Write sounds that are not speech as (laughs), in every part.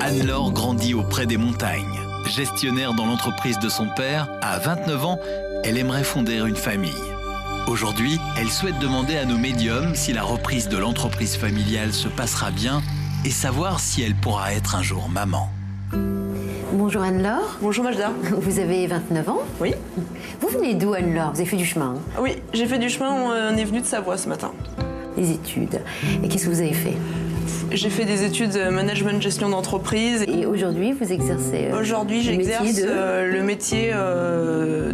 Anne-Laure grandit auprès des montagnes. Gestionnaire dans l'entreprise de son père, à 29 ans, elle aimerait fonder une famille. Aujourd'hui, elle souhaite demander à nos médiums si la reprise de l'entreprise familiale se passera bien et savoir si elle pourra être un jour maman. Bonjour Anne-Laure. Bonjour Majda. Vous avez 29 ans Oui. Vous venez d'où Anne-Laure? Vous avez fait du chemin, hein? Oui, j'ai fait du chemin, on est venu de Savoie ce matin. des études. Et qu'est-ce que vous avez fait? J'ai fait des études de management gestion d'entreprise. Et aujourd'hui, vous exercez euh, Aujourd'hui, le métier j'exerce de euh, le métier euh,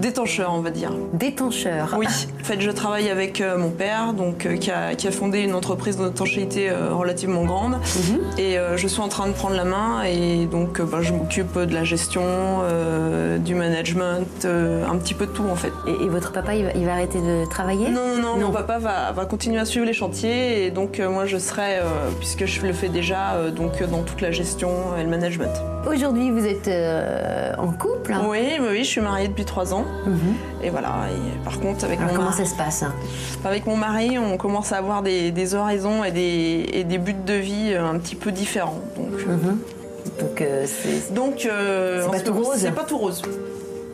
détancheur, on va dire. détancheur. Oui, en fait, je travaille avec euh, mon père, donc euh, qui, a, qui a fondé une entreprise d'étanchéité euh, relativement grande, Mhm. et je suis en train de prendre la main, et donc bah, je m'occupe de la gestion, du management, un petit peu de tout en fait. Et, et votre papa, il va, il va arrêter de travailler? Non, non, non, mon papa va, va continuer à suivre les chantiers, et donc moi je serai, puisque je le fais déjà, donc dans toute la gestion et le management. Aujourd'hui, vous êtes euh, en couple hein? Oui, oui, oui, je suis mariée depuis trois ans, Mhm. et voilà. Et par contre, avec Alors mon comment mari- ça se passe hein Avec mon mari, on commence à avoir des, des horizons et des, et des buts de vie euh, un petit peu différents. Donc, Mhm. Donc, euh, c'est... donc euh, pas tout rose C'est pas tout rose.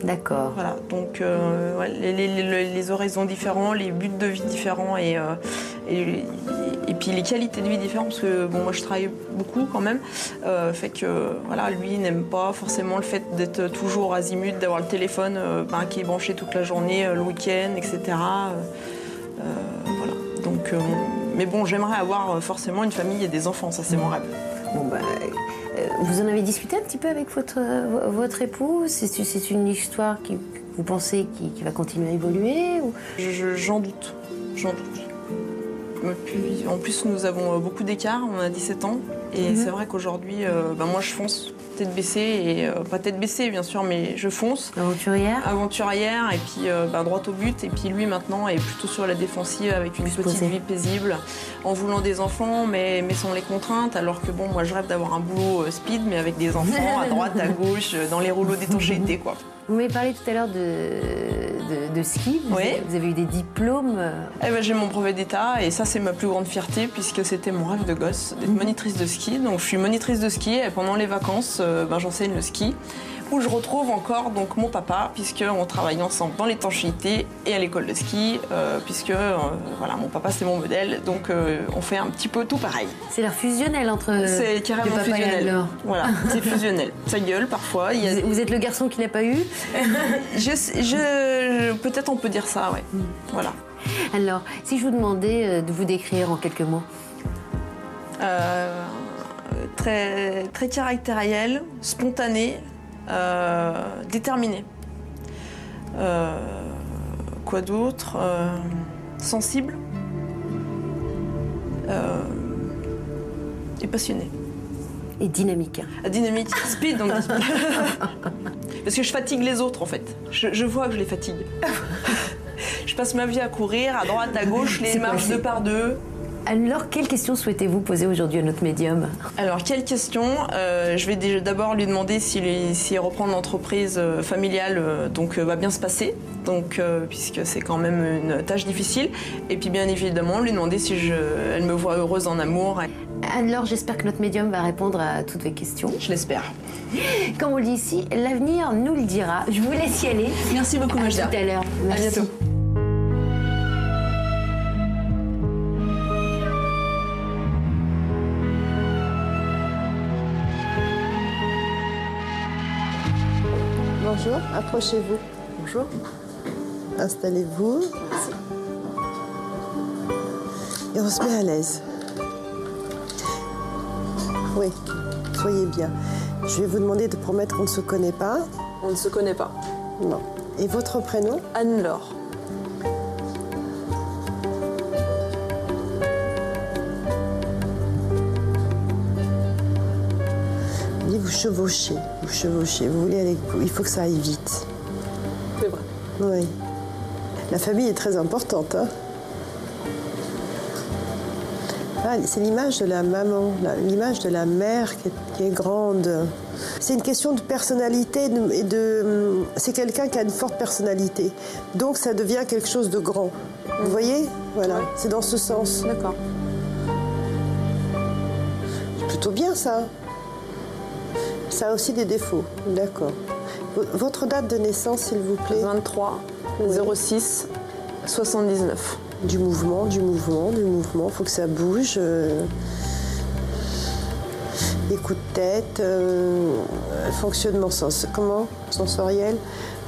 D'accord. Voilà. Donc euh, ouais, les, les- les- les horizons différents, les buts de vie différents et, et, et puis les qualités de vie différentes parce que bon moi je travaille beaucoup quand même. Euh, fait que voilà lui n'aime pas forcément le fait d'être toujours azimut d'avoir le téléphone euh, ben, qui est branché toute la journée euh, le week-end etc voilà. Donc mais bon j'aimerais avoir forcément une famille et des enfants ça c'est mon rêve. Bon, bah, vous en avez discuté un petit peu avec votre, votre époux? C'est une histoire qui, que vous pensez qui, qui va continuer à évoluer ou... Je- je- J'en doute, j'en doute. En plus, nous avons euh, beaucoup d'écart, on a 17 ans. Et Mhm. c'est vrai qu'aujourd'hui, euh, ben, moi je fonce, tête baissée, et euh, pas tête baissée bien sûr, mais je fonce. Aventurière Aventurière, et puis euh, ben, droit au but. Et puis lui maintenant est plutôt sur la défensive avec une Plus petite vie paisible, en voulant des enfants, mais, mais sans les contraintes. Alors que bon, moi je rêve d'avoir un boulot euh, speed, mais avec des enfants à droite, à (laughs) gauche, dans les rouleaux d'étanchéité quoi. Vous m'avez parlé tout à l'heure de, de, de ski. Vous, Oui. avez, vous avez eu des diplômes. Eh ben, j'ai mon brevet d'état et ça c'est ma plus grande fierté puisque c'était mon rêve de gosse d'être monitrice de ski. Donc je suis monitrice de ski et pendant les vacances euh, ben, j'enseigne le ski où je retrouve encore donc mon papa puisque on travaille ensemble dans l'étanchéité et à l'école de ski euh, puisque euh, voilà mon papa c'est mon modèle donc euh, on fait un petit peu tout pareil. C'est l'air fusionnel entre c'est carrément et fusionnel. Voilà, (laughs) c'est fusionnel. Ça gueule parfois. Il y a- Vous, êtes le garçon qui l'a pas eu (laughs) je, je- je- peut-être on peut dire ça, ouais. Voilà. Alors, si je vous demandais de vous décrire en quelques mots Euh, très, très caractériel, spontané, euh, déterminé. Euh, quoi d'autre Euh, Sensible et passionné. et dynamique. Dynamique, speed donc. (laughs) Parce que je fatigue les autres en fait. Je, je vois que je les fatigue. (laughs) je passe ma vie à courir à droite, à gauche, les marches deux par deux. Alors, quelles questions souhaitez-vous poser aujourd'hui à notre médium Alors, quelle question Euh, Je vais d'abord lui demander si, reprendre l'entreprise euh, familiale euh, donc, euh, va bien se passer, donc, euh, puisque c'est quand même une tâche difficile. Et puis, bien évidemment, lui demander si je, elle me voit heureuse en amour. Anne-Laure, j'espère que notre médium va répondre à toutes vos questions. Je l'espère. Comme on le dit ici, l'avenir nous le dira. Je vous laisse y aller. Merci beaucoup, À Majda. tout à l'heure. À bientôt. Bonjour, approchez-vous. Bonjour. Installez-vous. Et on se met à l'aise. Oui, soyez bien. Je vais vous demander de promettre qu'on ne se connaît pas. On ne se connaît pas. Non. Et votre prénom? Anne-Laure. Chevauchez, vous chevauchez. Vous voulez aller, il faut que ça aille vite. C'est vrai. Oui. La famille est très importante. Hein Ah, c'est l'image de la maman, l'image de la mère qui est, qui est grande. C'est une question de personnalité et de. hum, C'est quelqu'un qui a une forte personnalité. Donc ça devient quelque chose de grand. Vous voyez? Voilà, c'est dans ce sens. D'accord. C'est plutôt bien ça. Ça a aussi des défauts. D'accord. Votre date de naissance, s'il vous plaît 23 06 79. Du mouvement, du mouvement, du mouvement. Il faut que ça bouge. euh, Des coups de tête, euh, fonctionnement sens comment? Sensoriel,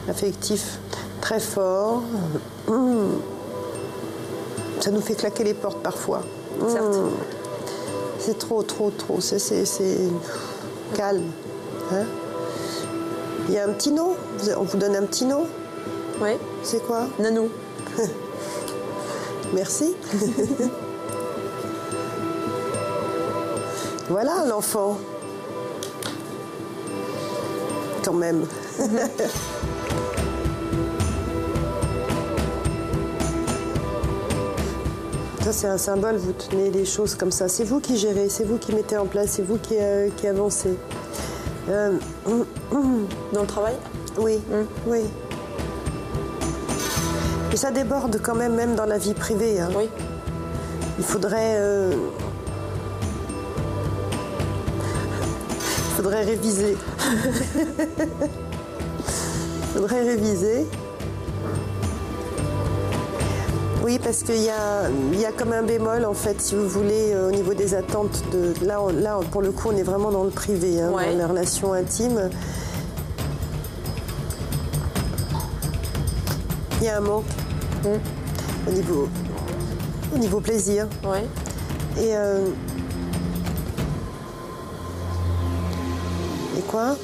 affectif très fort. Hum. Ça nous fait claquer les portes parfois. Certes. C'est trop, trop, trop. C'est calme. Hein. Il y a un petit nom On vous donne un petit nom Oui. C'est quoi Nanou. (laughs) Merci. (laughs) voilà l'enfant. Quand même. (laughs) Ça, c'est un symbole, vous tenez les choses comme ça. C'est vous qui gérez, c'est vous qui mettez en place, c'est vous qui, euh, qui avancez. Euh, hum, hum. Dans le travail Oui, oui. Mais ça déborde quand même, même dans la vie privée. hein. Oui. Il faudrait. euh, Il faudrait réviser. (laughs) Il faudrait réviser. Oui, parce qu'il y a, y a comme un bémol, en fait, si vous voulez, euh, au niveau des attentes. De, là, on- là, pour le coup, on est vraiment dans le privé, hein, Ouais. dans les relations intimes. Il y a un manque au, niveau, au niveau plaisir. Et. euh, Et quoi?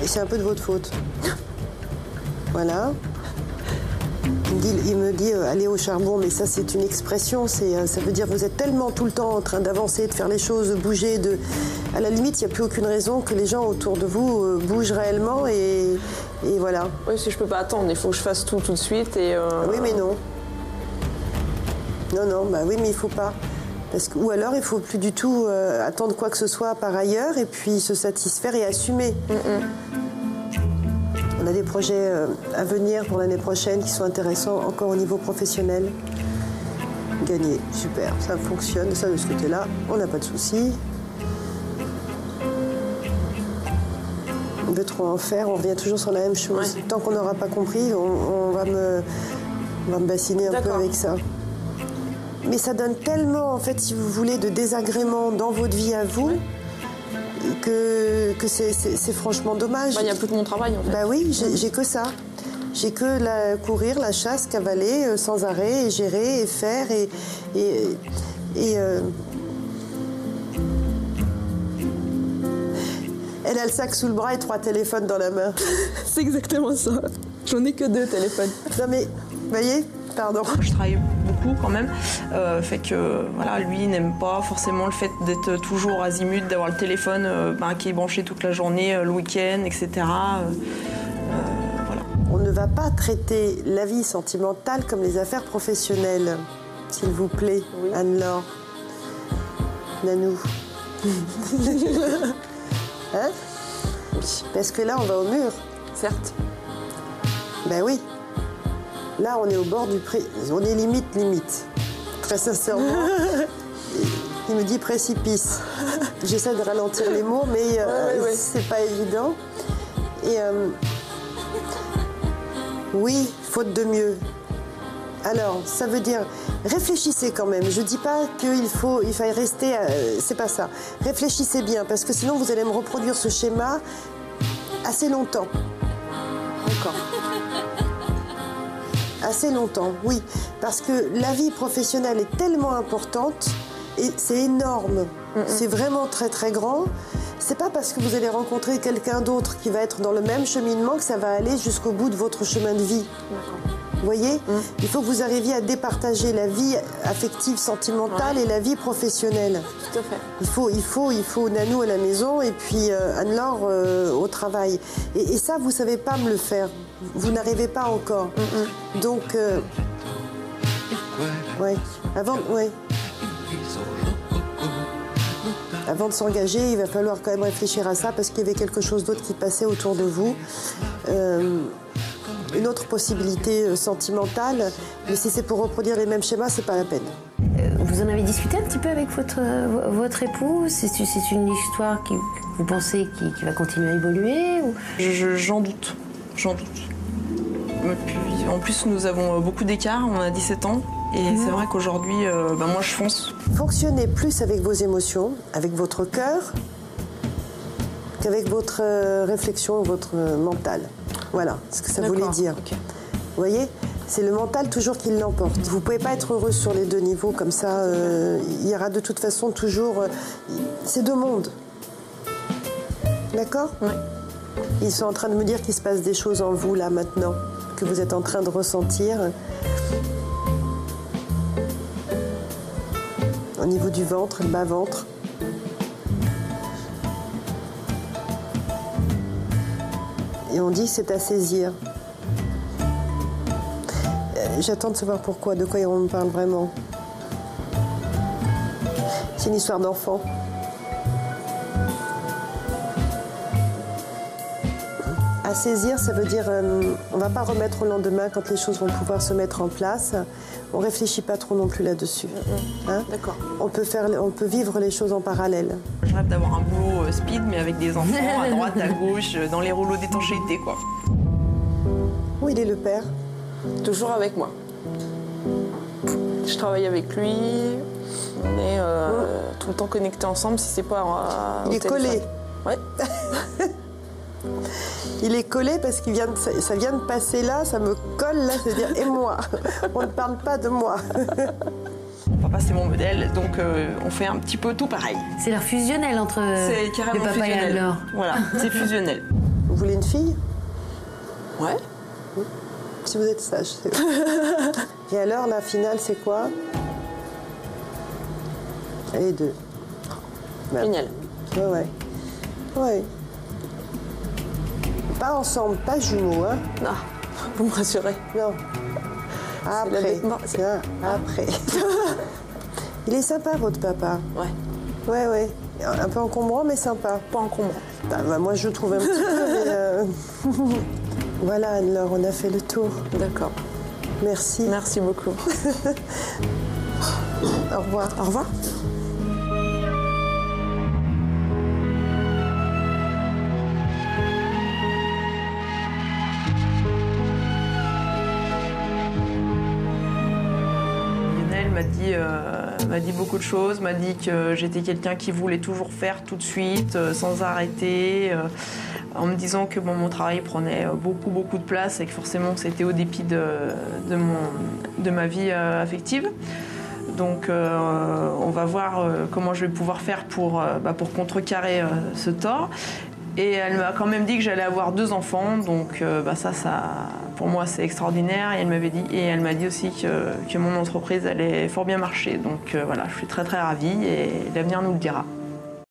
Et c'est un peu de votre faute. (laughs) Voilà. Il me dit, euh, aller au charbon, mais ça c'est une expression, c'est, euh, ça veut dire vous êtes tellement tout le temps en train d'avancer, de faire les choses, de bouger, de... à la limite il n'y a plus aucune raison que les gens autour de vous euh, bougent réellement et, et voilà. Oui, si je peux pas attendre, il faut que je fasse tout tout de suite et. euh, Oui, mais non. Non, non, bah oui, mais il faut pas. Parce que, ou alors, il faut plus du tout attendre quoi que ce soit par ailleurs et puis se satisfaire et assumer. On a des projets euh, à venir pour l'année prochaine qui sont intéressants encore au niveau professionnel. Gagner, super, ça fonctionne, ça de ce côté-là, on n'a pas de soucis. On veut trop en faire, on revient toujours sur la même chose. Ouais. Tant qu'on n'aura pas compris, on, on va me, on va me bassiner un peu avec ça. Mais ça donne tellement, en fait, si vous voulez, de désagréments dans votre vie à vous, que, que c'est- franchement dommage. bah, Il n'y a plus que mon travail en fait. Bah oui, j'ai que ça. J'ai que la, courir, la chasse, cavaler euh, sans arrêt, et gérer, et faire, et. et, et, euh, Elle a le sac sous le bras et trois téléphones dans la main. (laughs) C'est exactement ça. J'en ai que deux téléphones. Non mais, vous voyez Pardon. Je travaille beaucoup quand même, euh, fait que voilà, lui n'aime pas forcément le fait d'être toujours azimut, d'avoir le téléphone euh, ben, qui est branché toute la journée, euh, le week-end, etc. Euh, euh, voilà. On ne va pas traiter la vie sentimentale comme les affaires professionnelles. S'il vous plaît, Oui. Anne-Laure. Nanou. (laughs) hein? Parce que là, on va au mur. Certes. Ben oui. Là, on est au bord du pré... On est limite, limite. Très sincèrement. (laughs) Il me dit précipice. J'essaie de ralentir les mots, mais euh, Ouais, ouais, c'est pas évident. Et euh, oui, faute de mieux. Alors, ça veut dire réfléchissez quand même. Je dis pas qu'il faut, il faille rester. euh, c'est pas ça. Réfléchissez bien, parce que sinon vous allez me reproduire ce schéma assez longtemps. D'accord. Assez longtemps, oui. Parce que la vie professionnelle est tellement importante et c'est énorme. C'est vraiment très très grand. C'est pas parce que vous allez rencontrer quelqu'un d'autre qui va être dans le même cheminement que ça va aller jusqu'au bout de votre chemin de vie. Vous voyez Il faut que vous arriviez à départager la vie affective, sentimentale Ouais. et la vie professionnelle. Tout à fait. Il faut, il faut, il faut Nanou à la maison et puis euh, Anne-Laure euh, au travail. Et, et ça, vous savez pas me le faire. Vous n'arrivez pas encore. Donc, euh, Ouais. Avant, ouais. Avant de s'engager, il va falloir quand même réfléchir à ça parce qu'il y avait quelque chose d'autre qui passait autour de vous. Euh, une autre possibilité euh, sentimentale, mais si c'est pour reproduire les mêmes schémas, c'est pas la peine. Vous en avez discuté un petit peu avec votre, votre époux? C'est c'est une histoire qui, que vous pensez qui, qui va continuer à évoluer ou... Je- je- J'en doute, j'en doute. Puis, en plus, nous avons beaucoup d'écart, on a 17 ans. Et c'est vrai qu'aujourd'hui, euh, bah, moi je fonce. Fonctionnez plus avec vos émotions, avec votre cœur, qu'avec votre euh, réflexion, votre euh, mental. Voilà ce que ça voulait dire. Vous voyez c'est le mental toujours qui l'emporte. Vous pouvez pas être heureux sur les deux niveaux comme ça. euh, il y aura de toute façon toujours. euh, c'est deux mondes. D'accord? Ouais. Ils sont en train de me dire qu'il se passe des choses en vous là maintenant, que vous êtes en train de ressentir. Au niveau du ventre, le bas-ventre. Et on dit c'est à saisir. Euh, J'attends de savoir pourquoi, de quoi on me parle vraiment. C'est une histoire d'enfant. Saisir, ça veut dire euh, on va pas remettre au lendemain quand les choses vont pouvoir se mettre en place. On réfléchit pas trop non plus là-dessus. Hein D'accord. on peut faire, on peut vivre les choses en parallèle. Je rêve d'avoir un boulot euh, speed, mais avec des enfants à (laughs) droite, à gauche, euh, dans les rouleaux d'étanchéité, quoi. Où il est le père? Toujours avec moi. Je travaille avec lui. On est euh, tout le temps connectés ensemble si c'est pas euh, au Il est téléphone. collé. Ouais. (laughs) Il est collé parce qu'il vient de, ça, vient de passer là, ça me colle là, c'est-à-dire et moi. (laughs) On ne parle pas de moi. Mon papa, c'est mon modèle, donc euh, on fait un petit peu tout pareil. C'est l'air fusionnel entre C'est carrément le papa et. Anne-Laure. Voilà, c'est (laughs) fusionnel. Vous voulez une fille? Ouais. Si vous êtes sage. c'est bon. (laughs) Et alors, la finale, c'est quoi? Les deux. Ouais. Génial. Ouais, ouais. Ouais. Pas ensemble, pas jumeaux, hein Ah, vous me rassurez. Non. Après. Après. (laughs) Il est sympa, votre papa. Ouais. Ouais, ouais. Un peu encombrant, mais sympa. Pas encombrant. Bah, bah, moi, je trouve un petit peu, mais... euh, (laughs) voilà, Anne-Laure, on a fait le tour. D'accord. Merci. Merci beaucoup. (laughs) Au revoir. Au revoir. Euh, m'a dit beaucoup de choses, m'a dit que j'étais quelqu'un qui voulait toujours faire tout de suite, euh, sans arrêter, euh, en me disant que mon travail prenait beaucoup, beaucoup de place et que forcément c'était au dépit de, de, ma vie affective. Donc on va voir comment je vais pouvoir faire pour, bah, pour contrecarrer ce tort. Et elle m'a quand même dit que j'allais avoir deux enfants, donc bah, ça, ça, pour moi, c'est extraordinaire. Et elle m'avait dit, et elle m'a dit aussi que, que mon entreprise allait fort bien marcher. Donc euh, voilà, je suis très très ravie et l'avenir nous le dira.